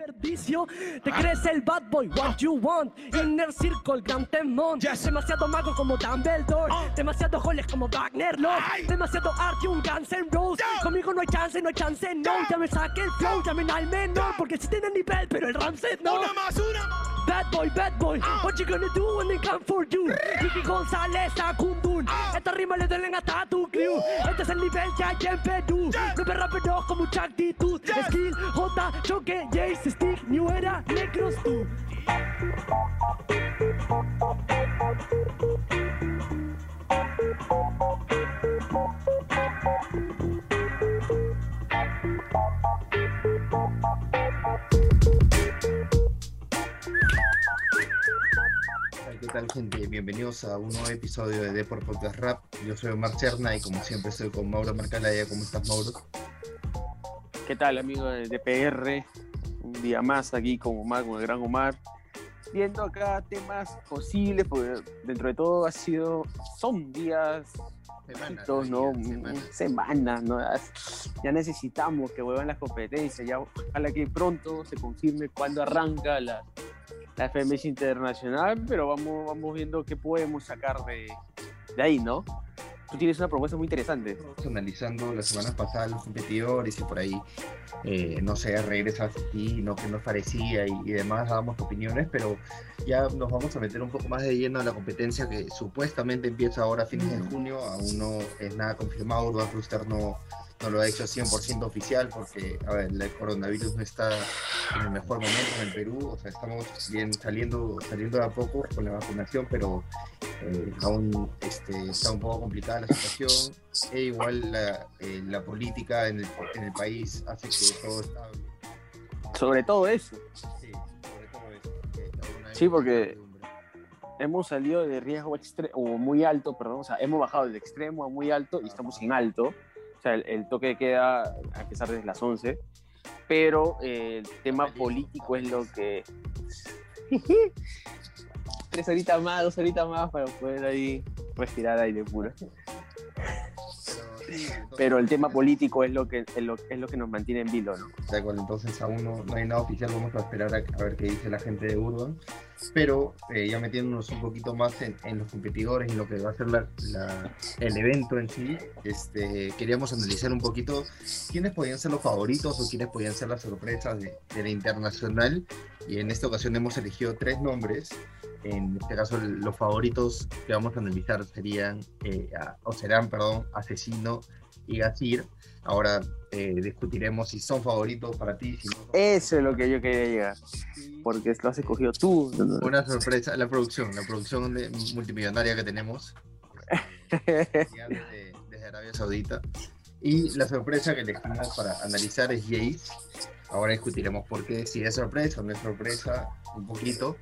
desperdicio. Te crees el bad boy, what you want. Inner Circle, Gran Temón. Demasiado mago como Dumbledore. Demasiado goles como Wagner Love. Demasiado arte, un Guns N' Roses. Conmigo no hay chance, no hay chance, no. Ya me saqué el flow, llamen al menor. Porque si tiene nivel, pero el Ramset no. Una más, una más. Bad boy, bad boy, ah. what you gonna do when they come for you? Ricky González a Kundun, ah. esta rima le duelen hasta a tu crew. Este es el nivel que hay en Perú, nueve raperos con mucha actitud. Skill, J, Choque, Jace, Stick, New Era, Negros tú. ¿Qué tal gente? Bienvenidos a un nuevo episodio de Deport Podcast Rap. Yo soy Omar Cerna y como siempre estoy con Mauro Marcalaya. ¿Cómo estás Mauro? ¿Qué tal, amigo de DPR? Un día más aquí con Omar, con el gran Omar. Viendo acá temas posibles, porque dentro de todo ha sido, son días, Semanas, ¿no? semanas. Semanas, ¿no? Ya necesitamos que vuelvan las competencias, ya ojalá que pronto se confirme cuándo arranca la, la FMS Internacional, pero vamos, vamos viendo qué podemos sacar de, de ahí, ¿no? Tú tienes una propuesta muy interesante. Estamos analizando las semanas pasadas los competidores y por ahí, eh, no sé, regresa así, no que nos parecía y, y demás, dábamos opiniones, pero ya nos vamos a meter un poco más de lleno a la competencia que supuestamente empieza ahora a fines de junio, aún no es nada confirmado, Urban Rooster no, no lo ha hecho 100% oficial porque, a ver, el coronavirus no está en el mejor momento en el Perú, o sea, estamos bien saliendo, saliendo de a poco con la vacunación, pero eh, aún este, está un poco complicada la situación e igual la, eh, la política en el, en el país hace que todo está... Sobre todo eso. Sí, sobre todo eso, porque Sí, hemos salido de riesgo extremo, o muy alto, perdón, o sea, hemos bajado de extremo a muy alto y estamos en alto. O sea, el, el toque de queda a empezar desde las 11. Pero eh, el tema político es lo que. Tres horitas más, dos horitas más para poder ahí respirar aire puro. Pero, el tema político es lo que, es lo, es lo que nos mantiene en vilo, ¿no? Da igual, entonces aún no, no hay nada oficial, vamos a esperar a, a ver qué dice la gente de Urban. Pero eh, ya metiéndonos un poquito más en, en los competidores en lo que va a ser la- la- el evento en sí, este, queríamos analizar un poquito quiénes podían ser los favoritos o quiénes podían ser las sorpresas de, de la internacional. Y en esta ocasión hemos elegido tres nombres. En este caso, los favoritos que vamos a analizar serían, eh, a- o serán, perdón, Asesino y Gazir. Ahora eh, discutiremos si son favoritos para ti, si no Eso es lo que yo quería llegar. Porque lo has escogido tú. Una sorpresa, la producción, la producción de- multimillonaria que tenemos desde, desde Arabia Saudita. Y la sorpresa que elegimos para analizar es Jace. Ahora discutiremos por qué, si es sorpresa o no es sorpresa, un poquito.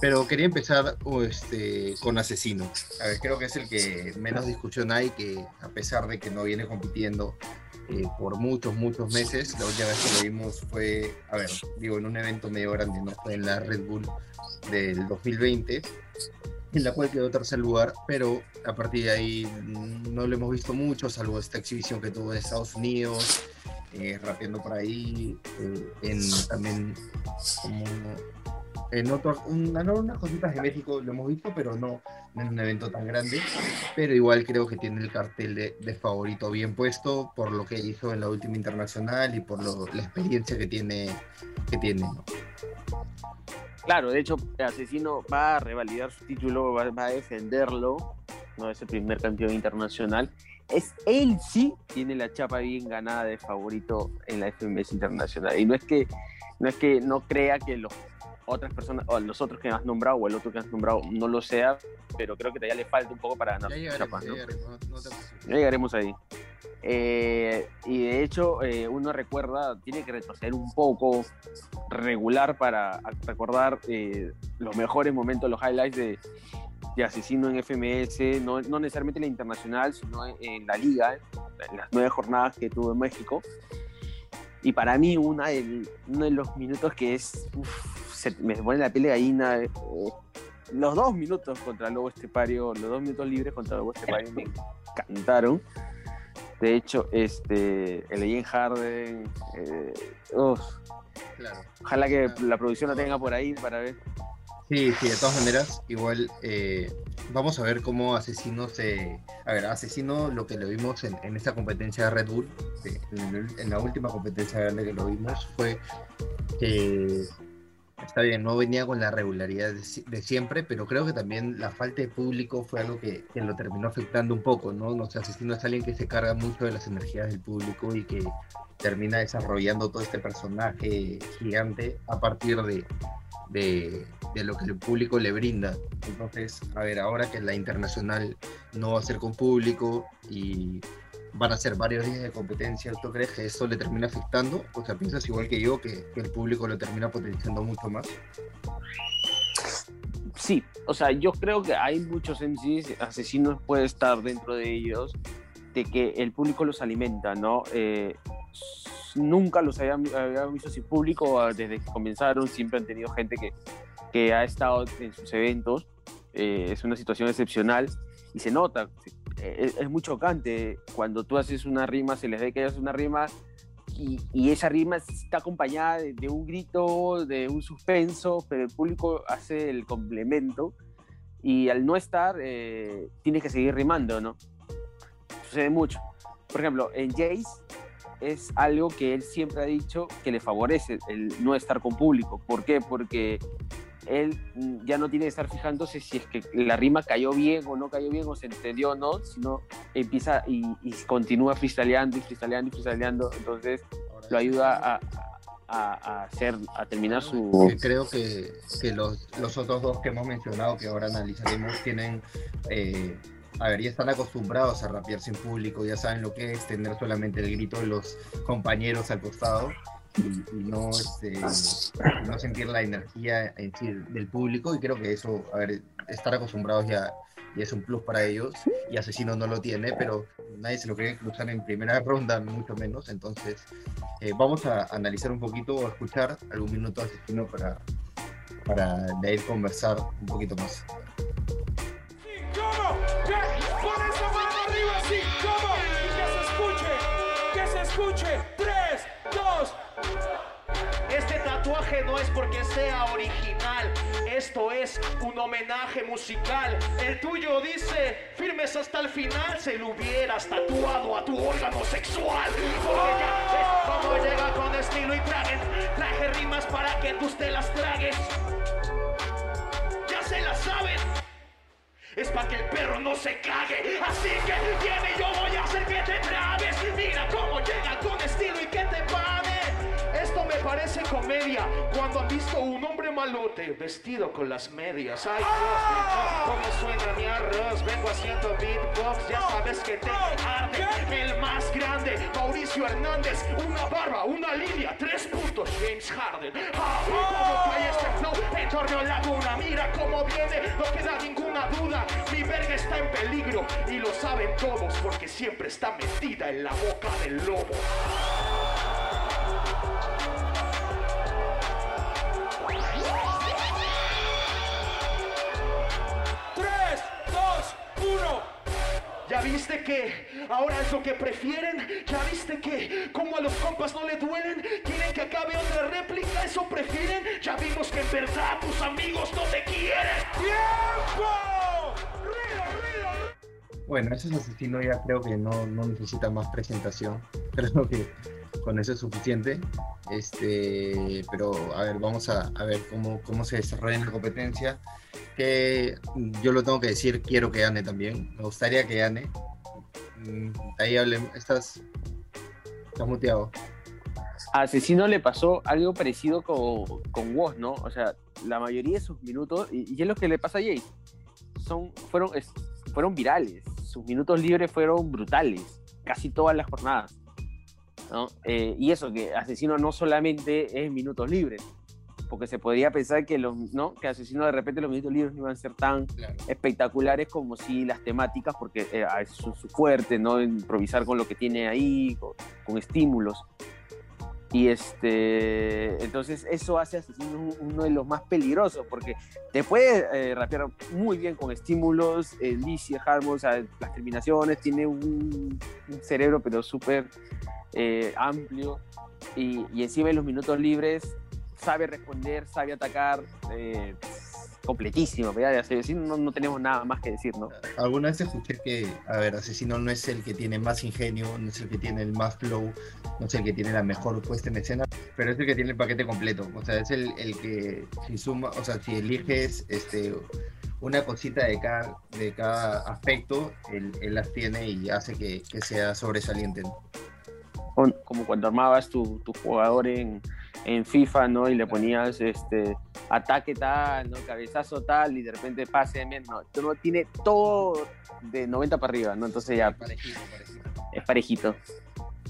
Pero quería empezar este, con Asesino. A ver, creo que es el que menos discusión hay, que a pesar de que no viene compitiendo eh, por muchos, muchos meses, la última vez que lo vimos fue, a ver, digo, en un evento medio grande, no fue en la Red Bull del 2020, en la cual quedó tercer lugar, pero a partir de ahí no lo hemos visto mucho, salvo esta exhibición que tuvo en Estados Unidos, eh, rapeando por ahí, eh, en también como en otros, una- no, unas cositas de México lo hemos visto, pero no, en un evento tan grande, pero igual creo que tiene el cartel de, favorito bien puesto por lo que hizo en la última internacional y por la experiencia que tiene, que tiene. Claro, de hecho, Asesino va a revalidar su título, va, va a defenderlo, no es el primer campeón internacional. Es él sí tiene la chapa bien ganada de favorito en la FMS internacional. Y no es que no es que no crea que los otras personas, o los otros que has nombrado, o el otro que has nombrado, no lo sea, pero creo que todavía le falta un poco para ganar Ya llegaremos, ya ¿no? llegaremos, no- no te. Ya llegaremos ahí. Eh, y de hecho, eh, uno recuerda, tiene que retroceder un poco regular para recordar eh, los mejores momentos, los highlights de, de Asesino en FMS, no, no necesariamente en la internacional, sino en, en la liga, en las nueve jornadas que tuvo en México. Y para mí, una del- uno de los minutos que es. uf, se me pone la piel de gallina. eh, los dos minutos contra Lobo Estepario, los dos minutos libres contra Lobo Estepario me encantaron. De hecho, este, el Ian Harden, eh, Ojalá que la producción lo tenga por ahí para ver. Sí, sí, de todas maneras, igual eh, vamos a ver cómo Asesino se... A ver, Asesino lo que lo vimos en, en esta competencia de Red Bull, en, la última competencia grande que lo vimos, fue que está bien, no venía con la regularidad de, siempre, pero creo que también la falta de público fue algo que, que, lo terminó afectando un poco, ¿no? Sé, Asesino es alguien que se carga mucho de las energías del público y que termina desarrollando todo este personaje gigante a partir de, de, lo que el público le brinda. Entonces, a ver, ahora que la internacional no va a ser con público y van a ser varios días de competencia, ¿tú crees que eso le termina afectando? O sea, piensas igual que yo, que, el público lo termina potenciando mucho más. Sí, o sea, yo creo que hay muchos MCs, asesinos puede estar dentro de ellos, de que el público los alimenta, ¿no? Eh, nunca los habían, visto sin público, ah, desde que comenzaron siempre han tenido gente que, que ha estado en sus eventos, eh, es una situación excepcional y se nota, es, muy chocante cuando tú haces una rima, se les ve que haces una rima y, y, esa rima está acompañada de, un grito, de un suspenso, pero el público hace el complemento y al no estar eh, tienes que seguir rimando, ¿no? Sucede mucho. Por ejemplo, en Jace es algo que él siempre ha dicho que le favorece el no estar con público. ¿Por qué? Porque él ya no tiene que estar fijándose si es que la rima cayó bien o no cayó bien o se entendió o no, sino empieza y, continúa freestyleando y freestyleando y freestyleando. Entonces lo ayuda a, hacer, a terminar su... Creo que, que los, los, otros dos que hemos mencionado, que ahora analizaremos, tienen... Eh, a ver, ya están acostumbrados a rapearse en público, ya saben lo que es tener solamente el grito de los compañeros al costado y, no, este, no sentir la energía en sí del público y creo que eso, a ver, estar acostumbrados ya, y es un plus para ellos y Asesino no lo tiene, pero nadie se lo quiere cruzar en primera ronda, mucho menos, entonces eh, vamos a analizar un poquito o escuchar algún minuto Asesino para, para de ahí conversar un poquito más. Tatuaje no es porque sea original, esto es un homenaje musical. El tuyo dice, firmes hasta el final, se lo hubieras tatuado a tu órgano sexual. Porque ya ves cómo llega con estilo y tragen. Traje rimas para que tú te las tragues. Ya se las saben es para que el perro no se cague. Así que viene, yo cuando han visto un hombre malote vestido con las medias. Ay, Dios, cómo suena mi arroz. Vengo haciendo beatbox, ya sabes que te arde. El más grande, Mauricio Hernández. Una barba, una línea, tres puntos, James Harden. Ah, cómo cae este flow en Torneo Laguna. Mira cómo viene, no queda ninguna duda. Mi verga está en peligro y lo saben todos porque siempre está metida en la boca del lobo. Viste que ahora es lo que prefieren? ¿Ya viste que como a los compas no le duelen? ¿Quieren que acabe otra réplica? ¿Eso prefieren? Ya vimos que en verdad tus amigos no te quieren. ¡Tiempo! Bueno, ese asesino ya creo que no, no necesita más presentación. Creo que con eso es suficiente. Este, pero a ver, vamos a, a, ver cómo, cómo se desarrolla en la competencia. Que yo lo tengo que decir, quiero que gane también. Me gustaría que gane. Mm, ahí hablen, estás, estás muteado. A Asesino le pasó algo parecido con, con Woz, ¿no? O sea, la mayoría de sus minutos, y, y es lo que le pasa a Jay, son, fueron, fueron virales. Sus minutos libres fueron brutales, casi todas las jornadas. Eh, y eso, que Asesino no solamente es minutos libres, porque se podría pensar que, los, ¿no? que Asesino de repente los minutos libres no iban a ser tan espectaculares como si las temáticas, porque eh, son su fuerte, ¿no? improvisar con lo que tiene ahí, con, estímulos. Y este, entonces eso hace Asesino uno de los más peligrosos, porque te puede eh, rapear muy bien con estímulos, eh, Licia, las terminaciones, tiene un, un cerebro pero súper eh, amplio. Y, encima en los minutos libres sabe responder, sabe atacar, eh, completísimo, ¿verdad? Asesino no, tenemos nada más que decir, ¿no? Alguna vez escuché que, a ver, Asesino no es el que tiene más ingenio, no es el que tiene el más flow, no es el que tiene la mejor puesta en escena, pero es el que tiene el paquete completo, o sea, es el, el que si suma, o sea, si eliges este una cosita de cada, de cada aspecto, él, las tiene y hace que, que sea sobresaliente. Como cuando armabas tu, tu jugador en, en FIFA, ¿no? Y le ponías este ataque tal, ¿no? Cabezazo tal, y de repente pase de menos. No, no tiene todo de 90 para arriba, ¿no? Entonces ya. Parejito, parejito. Es parejito.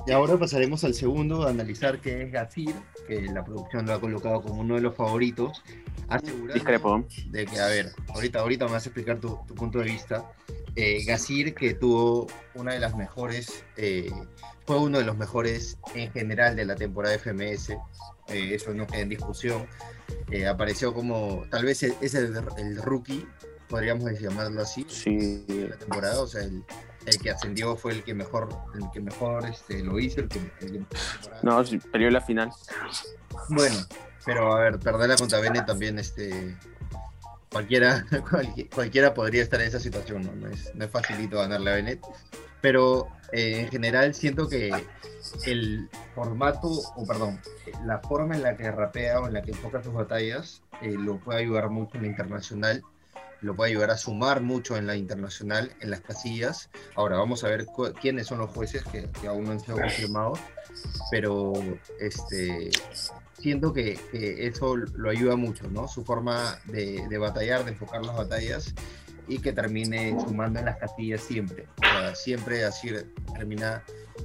Y ahora pasaremos al segundo, a analizar qué es Gazir, que la producción lo ha colocado como uno de los favoritos. Discrepo. De que, a ver, ahorita, ahorita me vas a explicar tu, tu punto de vista. Eh, Gazir, que tuvo una de las mejores, eh, fue uno de los mejores en general de la temporada FMS, eh, eso no queda en discusión. Eh, apareció como, tal vez es el, el, rookie, podríamos llamarlo así, sí. de la temporada, o sea, el, el, que ascendió fue el que mejor, el que mejor este, lo hizo, el que, No, sí, perdió la final. Bueno, pero a ver, perderla contra Bene también, este, cualquiera, cualquiera podría estar en esa situación, ¿no? No es, no es facilito ganarle a Bennett, pero eh, en general siento que el formato, o perdón, la forma en la que rapea o en la que enfoca sus batallas eh, lo puede ayudar mucho en la internacional, lo puede ayudar a sumar mucho en la internacional, en las casillas. Ahora vamos a ver quiénes son los jueces que, que, aún no han sido confirmados, pero este, siento que, que, eso lo ayuda mucho, ¿no? Su forma de, de batallar, de enfocar las batallas y que termine sumando en las casillas siempre. O sea, siempre así termina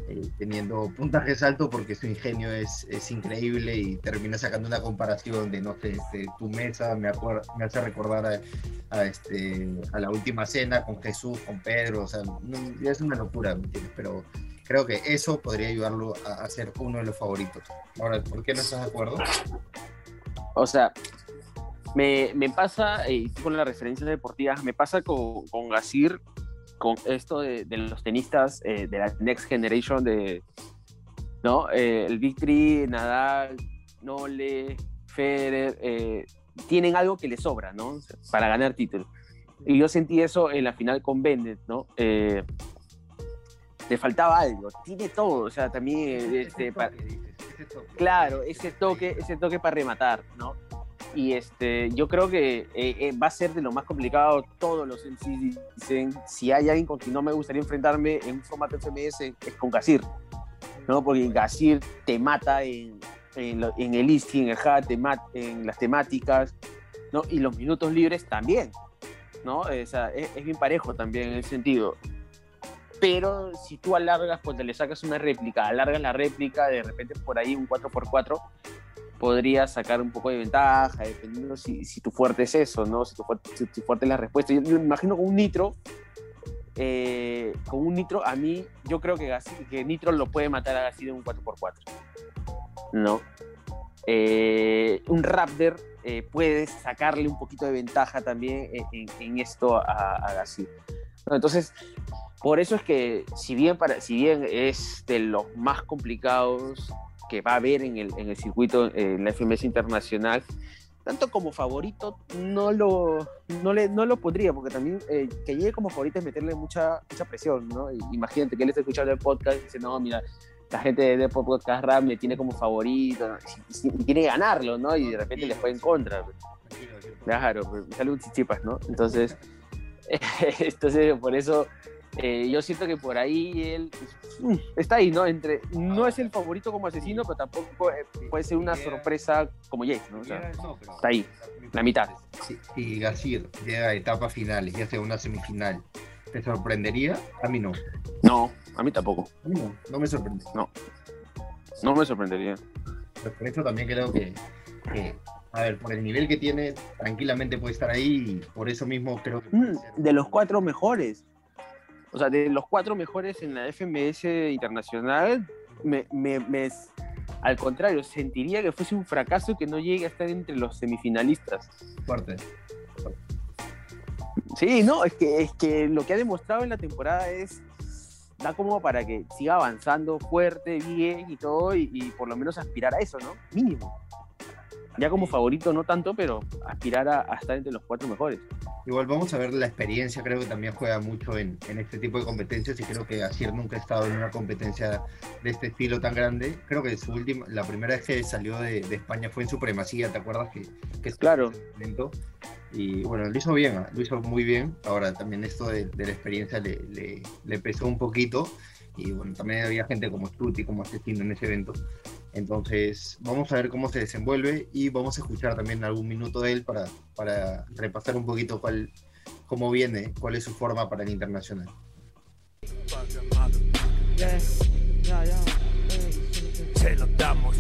eh, teniendo puntajes altos porque su ingenio es, es, increíble y termina sacando una comparación de, no sé, este, tu mesa me, me hace recordar a, este, a la última cena con Jesús, con Pedro, o sea, es una locura, ¿me entiendes? Pero creo que eso podría ayudarlo a, a ser uno de los favoritos. Ahora, ¿por qué no estás de acuerdo? O sea, me, me pasa, eh, con las referencias deportivas, me pasa con, con Gasir, con esto de, de los tenistas eh, de la Next Generation, de, ¿no? Eh, el Victory, Nadal, Nole, Federer, tienen algo que les sobra, ¿no? Para ganar títulos. Y yo sentí eso en la final con Bennett, ¿no? Le faltaba algo, tiene todo, o sea, también... Este, para, claro, ese toque, ese toque para rematar, ¿no? Y este, yo creo que eh, eh, va a ser de lo más complicado. Todos los MCs dicen, si hay alguien con quien no me gustaría enfrentarme en un formato FMS, es con Gasir, ¿no? Porque Gasir te mata en, en, en el listing, en el hat, te en las temáticas, ¿no? Y los minutos libres también, ¿no? O sea, es, es, bien parejo también en ese sentido. Pero si tú alargas, pues te le sacas una réplica, alargas la réplica, de repente por ahí un 4x4, podrías sacar un poco de ventaja, dependiendo si, si tu fuerte es eso, ¿no? Si tu si fuerte es la respuesta. Yo, yo, me imagino con un nitro, eh, con un nitro, a mí, yo creo que, que nitro lo puede matar a Gassi de un 4x4, ¿no? Eh, un Raptor eh, puede sacarle un poquito de ventaja también en, en esto a, a Gassi. ¿no? Entonces, por eso es que, si bien, para, si bien es de los más complicados que va a haber en el, en el circuito, eh, en la FMS internacional, tanto como favorito no lo, no le, no lo pondría, porque también eh, que llegue como favorito es meterle mucha, mucha presión, ¿no? Imagínate que él está escuchando el podcast y dice, no, mira, la gente de Podcast Rap me tiene como favorito, y, y, y quiere ganarlo, ¿no? Y de repente le fue en contra. Claro, sale un chichipas, ¿no? Entonces, entonces por eso eh, yo siento que por ahí él uh, está ahí, ¿no? Entre, no es el favorito como asesino, pero tampoco eh, puede ser una sorpresa como Jake, ¿no? O sea, está ahí, la mitad. Si, si Gasir llega a etapas finales, ya sea una semifinal, ¿te sorprendería? A mí no. No, a mí tampoco. A mí no, no me sorprende. No, no me sorprendería. Pero por eso también creo que, que a ver, por el nivel que tiene, tranquilamente puede estar ahí y por eso mismo creo que... Mm, de los cuatro mejores. O sea, de los cuatro mejores en la FMS internacional, me, me, me, al contrario, sentiría que fuese un fracaso que no llegue a estar entre los semifinalistas. Fuerte. Sí, no, es que, es que lo que ha demostrado en la temporada es da como para que siga avanzando fuerte, bien y todo, y, y por lo menos aspirar a eso, ¿no? Mínimo. Ya como favorito no tanto, pero aspirar a, estar entre los cuatro mejores. Igual vamos a ver la experiencia, creo que también juega mucho en, este tipo de competencias y creo que Asier nunca ha estado en una competencia de este estilo tan grande. Creo que su última, la primera vez que salió de, España fue en Supremacía, ¿te acuerdas? Que, que claro. Y bueno, lo hizo bien, lo hizo muy bien. Ahora también esto de, la experiencia le, le, le pesó un poquito y bueno, también había gente como Struti, como Asesino en ese evento. Entonces, vamos a ver cómo se desenvuelve y vamos a escuchar también algún minuto de él para, para repasar un poquito cuál, cómo viene, cuál es su forma para el internacional. Se lo damos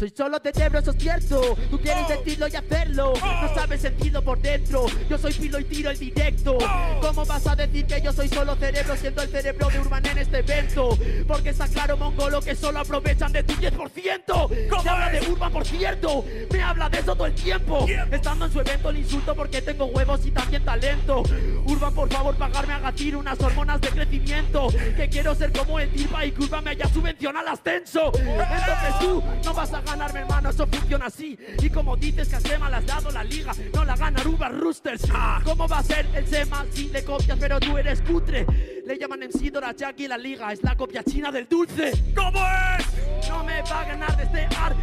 soy solo cerebro, eso es cierto. Tú quieres oh. sentirlo y hacerlo. No oh. sabes sentido por dentro. Yo soy filo y tiro el directo. Oh. ¿Cómo vas a decir que yo soy solo cerebro siendo el cerebro de Urban en este evento? Porque está claro, mongolo, que solo aprovechan de tu 10%. Se habla de Urban, por cierto. Me habla de eso todo el tiempo. Estando en su evento le insulto porque tengo huevos y también talento. Urban, por favor, pagarme a gatir unas hormonas de crecimiento. Que quiero ser como el Tirpa y que Urban me haya subvencionado al ascenso. Entonces tú no vas a ganarme, hermano, eso funciona así. Y como dices que a Sema le has dado la liga, no la gana Aruba Roosters. Ah. ¿Cómo va a ser el Sema si le copias, pero tú eres cutre? Le llaman en Sidora Jackie la liga, es la copia china del dulce. ¿Cómo es? No me va a ganar de este arte.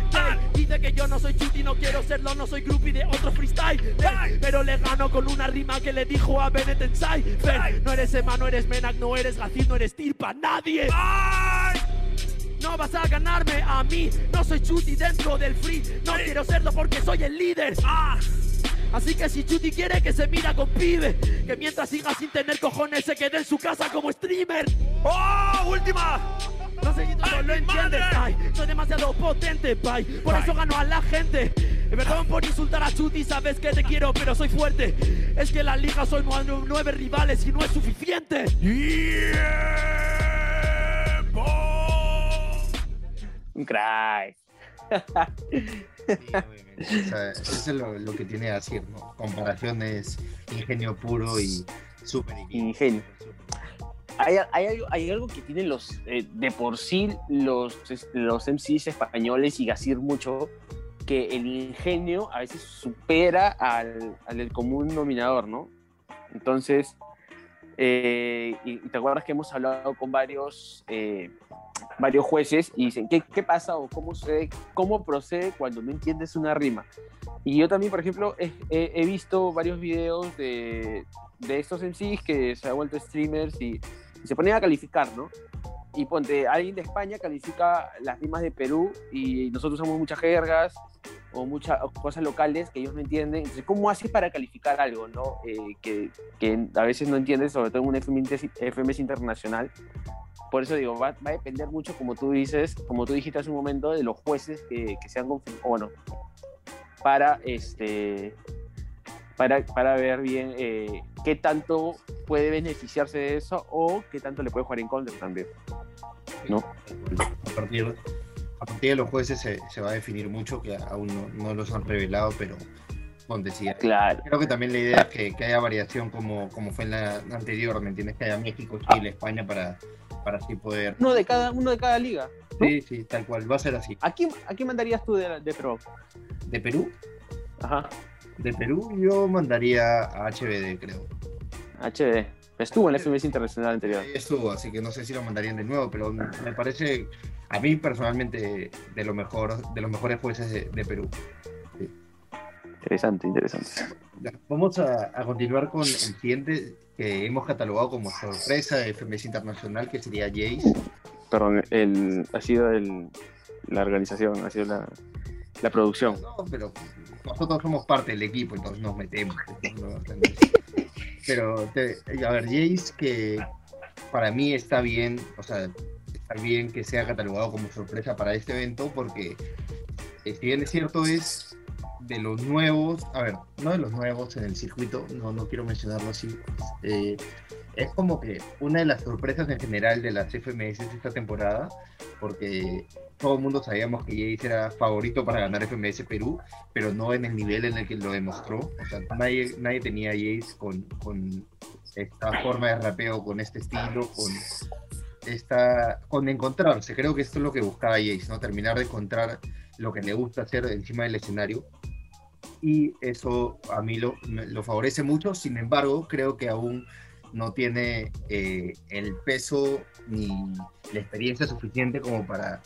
Dice que yo no soy chuti, no quiero serlo, no soy groupie de otro freestyle. Pero le gano con una rima que le dijo a Bennett en No eres Sema, no eres Menak, no eres Gacid, no eres Tirpa, nadie. No vas a ganarme a mí, no soy Chuti dentro del free. No quiero serlo porque soy el líder. Ah. Así que si Chuti quiere que se mira con pibe, que mientras siga sin tener cojones se quede en su casa como streamer. ¡Oh! ¡Última! No sé si tú no lo entiendes, ay, soy demasiado potente, pay. Por eso gano a la gente. Perdón por insultar a Chuti, sabes que te quiero, pero soy fuerte. Es que en la liga soy nueve rivales y no es suficiente. Un crack. eso es lo, que tiene decir, ¿no? Comparaciones, ingenio puro y súper ingenio. Hay, hay, algo que tienen los, eh, de por sí, los, los MCs españoles y Gasir mucho, que el ingenio a veces supera al, al común denominador, ¿no? Entonces, eh, y, te acuerdas que hemos hablado con varios, eh, varios jueces y dicen, ¿qué, ¿qué, pasa o cómo, se, cómo procede cuando no entiendes una rima? Y yo también, por ejemplo, he, visto varios videos de, de estos MCs que se han vuelto streamers y, se ponen a calificar, ¿no? y ponte, alguien de España califica las rimas de Perú y nosotros usamos muchas jergas o muchas cosas locales que ellos no entienden. Entonces, ¿cómo haces para calificar algo, no? Eh, que, que, a veces no entiendes, sobre todo en un FMS internacional? Por eso digo, va, va, a depender mucho, como tú dices, como tú dijiste hace un momento, de los jueces que, que sean bueno, para este para, para ver bien eh, qué tanto puede beneficiarse de eso o qué tanto le puede jugar en contra también. ¿no? A partir, a partir de los jueces se, se, va a definir mucho, que aún no, no los han revelado, pero sí. Claro. Creo que también la idea es que, que, haya variación como, como fue en la anterior, ¿me entiendes? Que haya México, Chile, España para, para así poder... Uno de cada, uno de cada liga. Sí, sí, tal cual, va a ser así. ¿A quién, a quién mandarías tú de, de Pro? ¿De Perú? Ajá. De Perú yo mandaría a HBD, creo. HBD. Estuvo en el FMS Internacional anterior. Estuvo, así que no sé si lo mandarían de nuevo, pero me parece, a mí personalmente, de lo mejor, de los mejores jueces de, Perú. Interesante, interesante. Vamos a, continuar con el siguiente que hemos catalogado como sorpresa de FMS Internacional, que sería Jace. Perdón, el, ha sido el, la organización, ha sido la, la producción. No, pero nosotros somos parte del equipo, entonces nos metemos. Pero, a ver, Jace, que para mí está bien, o sea, está bien que sea catalogado como sorpresa para este evento, porque eh, si bien es cierto, es de los nuevos, a ver, no de los nuevos en el circuito, no, no quiero mencionarlo así, eh, es como que una de las sorpresas en general de las FMS esta temporada, porque todo el mundo sabíamos que Jace era favorito para ganar FMS Perú, pero no en el nivel en el que lo demostró. O sea, nadie, nadie tenía a Jace con, con esta forma de rapeo, con este estilo, con, está con encontrarse. Creo que esto es lo que buscaba Jace, ¿no? Terminar de encontrar lo que le gusta hacer encima del escenario. Y eso a mí lo, favorece mucho. Sin embargo, creo que aún no tiene eh, el peso ni la experiencia suficiente como para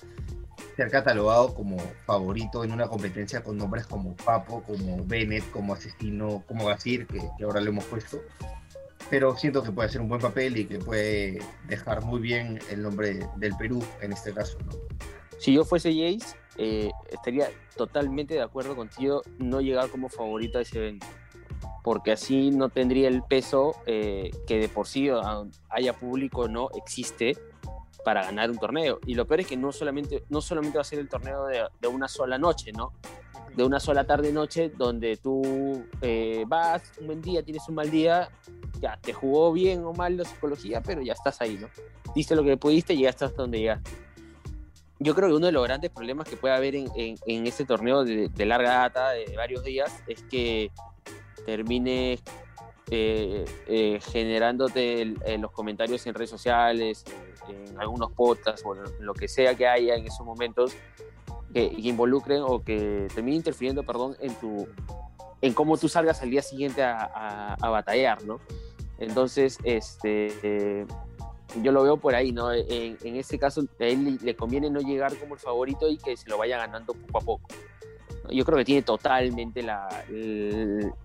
ser catalogado como favorito en una competencia con nombres como Papo, como Bennett, como Asesino, como Gazir, que, ahora lo hemos puesto. Pero siento que puede hacer un buen papel y que puede dejar muy bien el nombre del Perú en este caso. Si yo fuese Jace, eh, estaría totalmente de acuerdo contigo no llegar como favorito a ese evento. Porque así no tendría el peso eh, que de por sí, a- haya público no, existe para ganar un torneo. Y lo peor es que no solamente, no solamente va a ser el torneo de, de una sola noche, ¿no? De una sola tarde-noche donde tú eh, vas un buen día, tienes un mal día, ya te jugó bien o mal la psicología, pero ya estás ahí, ¿no? Diste lo que pudiste y llegaste hasta donde llegaste yo creo que uno de los grandes problemas que puede haber en, en, en este torneo de, de larga data, de varios días, es que termine eh, eh, generándote el- eh, los comentarios en redes sociales, en, algunos podcasts o en lo que sea que haya en esos momentos que, que involucren o que termine interfiriendo, perdón, en tu en cómo tú salgas al día siguiente a, a- a batallar, ¿no? Entonces, este, eh, yo lo veo por ahí, ¿no? En, en este caso, a él le- conviene no llegar como el favorito y que se lo vaya ganando poco a poco. Yo creo que tiene totalmente la,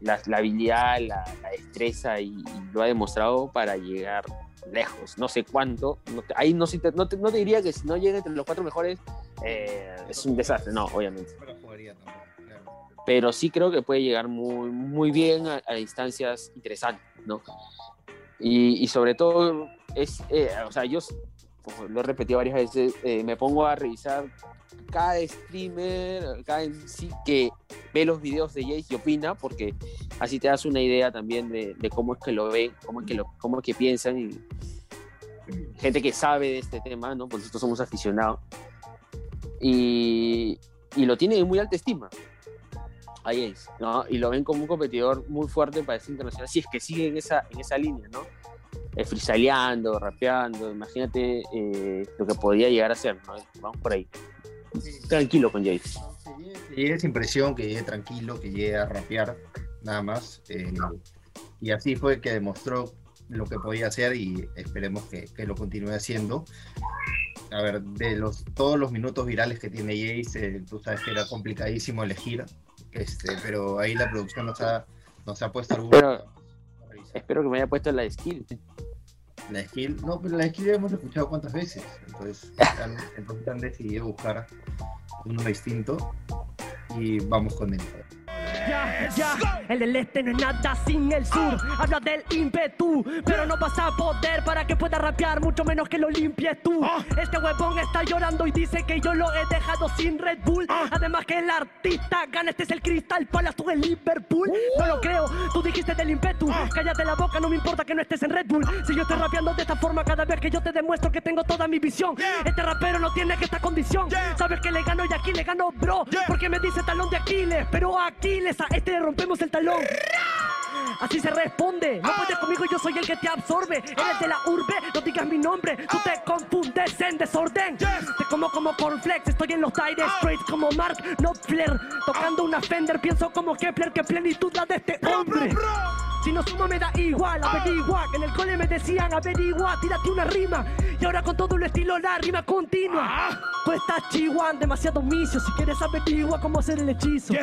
la, la habilidad, la, la destreza y, y lo ha demostrado para llegar lejos. No sé cuánto. no te- ahí no, sé, te- no, te, no te diría que si no llega entre los cuatro mejores eh, es un desastre, no, obviamente. Pero sí creo que puede llegar muy, muy bien a, a distancias interesantes, ¿no? Y, y sobre todo, es, eh, o sea, yo lo he repetido varias veces, eh, me pongo a revisar cada streamer, cada MC que ve los videos de Jace y opina, porque así te das una idea también de, cómo es que lo ven, cómo es que, lo, cómo es que piensan, y gente que sabe de este tema, ¿no? Porque nosotros somos aficionados. Y, y lo tiene en muy alta estima a Jace, ¿no? Y lo ven como un competidor muy fuerte para este internacional, si es que sigue en esa, en esa línea, ¿no? Eh, freestyleando, rapeando, imagínate eh, lo que podría llegar a ser, ¿no? Vamos por ahí. Tranquilo con Jace. Que llegue- que llegue sin presión, que llegue tranquilo, que llegue a rapear, nada más. eh, y así fue que demostró lo que podía hacer y esperemos que, que lo continúe haciendo. A ver, de los, todos los minutos virales que tiene Jace, tú sabes que era complicadísimo elegir, este, pero ahí la producción nos ha, nos ha puesto. Espero que me haya puesto la skill. La skill, no, pero la skill ya hemos escuchado cuántas veces. Entonces, han, entonces han decidido buscar uno distinto y vamos con él. Ya, ya, el del este no es nada sin el sur. Habla del ímpetu, pero no vas a poder para que pueda rapear, mucho menos que lo limpies tú. Este huevón está llorando y dice que yo lo he dejado sin Red Bull. Además que el artista gana, este es el Crystal Palace, tú el Liverpool. No lo creo, tú dijiste del ímpetu. Cállate la boca, no me importa que no estés en Red Bull. Si yo estoy rapeando de esta forma cada vez que yo te demuestro que tengo toda mi visión. Este rapero no tiene que esta condición. Sabes que le gano y aquí le gano, bro. Porque me dice talón de Aquiles, pero Aquiles este le rompemos el talón. Así se responde, no puedes conmigo, yo soy el que te absorbe. Eres de la urbe, no digas mi nombre, tú te confundes en desorden. Te como como cornflakes, estoy en los dire straight como Mark Knopfler. Tocando una Fender, pienso como Kepler, que plenitud la de este hombre. Si no sumo me da igual, averigua. Que en el cole me decían averigua, tírate una rima. Y ahora con todo el estilo la rima continua. Tú estás chihuahua, demasiado misio Si quieres averigua cómo hacer el hechizo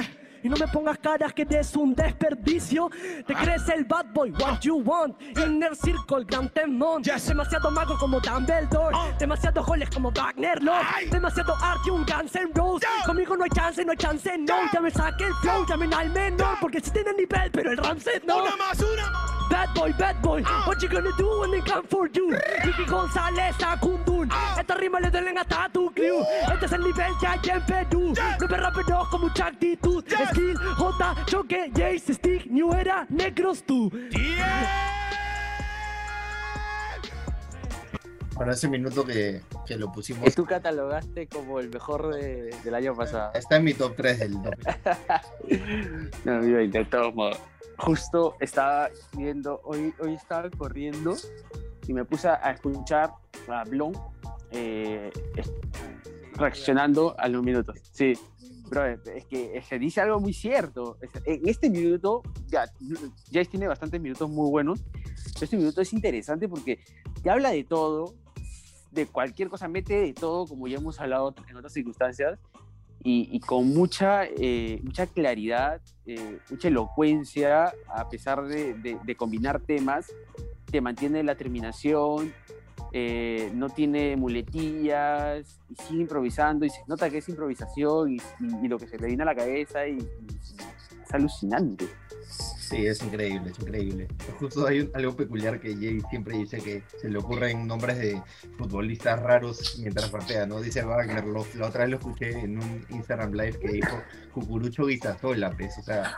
y no me pongas caras que eres un desperdicio. Te crees el bad boy, what you want. Inner Circle, Gran Temón. Demasiado mago como Dumbledore. Demasiado holes como Wagner Love. Demasiado arte, un Guns N' Roses. Conmigo no hay chance, no hay chance, no. Ya me saqué el flow, llamen al menor. Porque si tiene nivel, pero el Ramset no. Una más, una más. Bad boy, bad boy, what you gonna do when they come for you? Ricky González a Kundun, esta rima le duelen hasta a tu crew. Este es el nivel que hay en Perú. Nueve raperos con mucha actitud. Skill, J, Choque, Jace, Stick, New Era, Negros tú. Para ese minuto que, que lo pusimos, Que tú catalogaste como el mejor de- del año pasado. está en mi top 3 del top. No, mira, de todos modos. Justo estaba viendo, hoy, hoy estaba corriendo y me puse a escuchar a Blon eh, reaccionando a los minutos. Sí, bro, es que se dice algo muy cierto. En este minuto, ya, Jace tiene bastantes minutos muy buenos, este minuto es interesante porque te habla de todo, de cualquier cosa, mete de todo, como ya hemos hablado en otras circunstancias, y, y con mucha, eh, mucha claridad, eh, mucha elocuencia, a pesar de, de- de combinar temas, te mantiene la terminación, eh, no tiene muletillas, y sigue improvisando, y se nota que es improvisación, y, lo que se le viene a la cabeza, y, y es alucinante. Sí, es increíble, es increíble. Justo hay un- algo peculiar que Jay siempre dice que se le ocurren nombres de futbolistas raros mientras rapea, ¿no? Dice Wagner, lo- la otra vez lo escuché en un Instagram Live que dijo Cucurucho Guisasola, pues, o sea,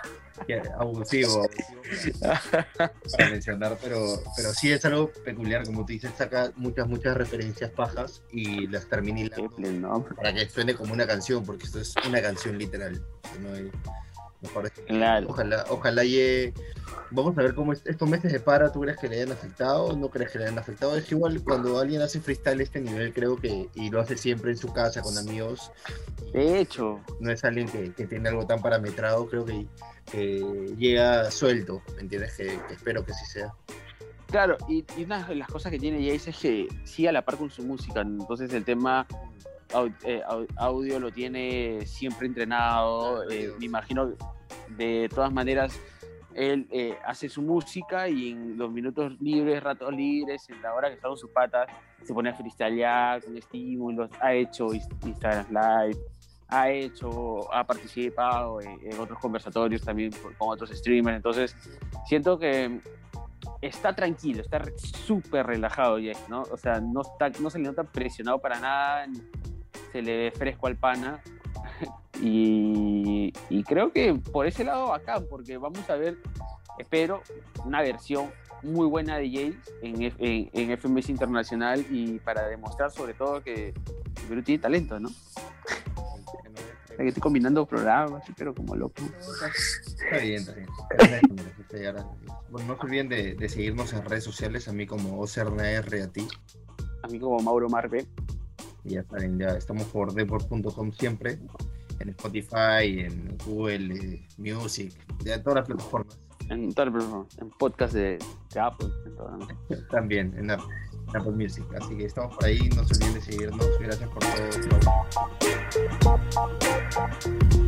abusivo, abusivo para, para mencionar, pero, pero sí es algo peculiar, como tú dices, saca muchas, muchas referencias pajas y las termina hilando para que suene como una canción, porque esto es una canción literal. no hay mejor Claro. Ojalá, ojalá ye- Vamos a ver cómo est- estos meses de para, ¿tú crees que le hayan afectado? ¿No crees que le hayan afectado? Es que igual cuando alguien hace freestyle este nivel, creo que, y lo hace siempre en su casa con amigos, De hecho, no es alguien que, que tiene algo tan parametrado, creo que, que llega suelto, ¿me entiendes? Que, que espero que sí sea. Claro, y, y una de las cosas que tiene Jace es que sigue a la par con su música, entonces el tema eh, au- audio lo tiene siempre entrenado, eh, me imagino de todas maneras él eh, hace su música y en los minutos libres, ratos libres, en la hora que está con sus patas, se pone a freestylear con estímulos, ha hecho Instagram Live, ha hecho, ha participado en, en otros conversatorios también con otros streamers, entonces siento que está tranquilo, está súper relajado Jay, ¿no? O sea, no, está, no se le nota presionado para nada, se le ve fresco al pana. y, y creo que por ese lado bacán, porque vamos a ver, espero, una versión muy buena de Jay en, en, en FMS Internacional y para demostrar sobre todo que Perú tiene talento, ¿no? O sea, que estoy combinando programas, pero como loco. Está bien, está bien. Bueno, no se olviden de, de seguirnos en redes sociales, a mí como OCRNR, a ti. A mí como Mauro Marve. Y ya saben, ya estamos por deport.com siempre, en Spotify, en Google eh, Music, de todas las plataformas. En, todas las plataformas, en podcast de, de Apple. en todo, ¿no? También en Apple, en Apple Music. Así que estamos por ahí, no se olviden de seguirnos. Gracias por todo.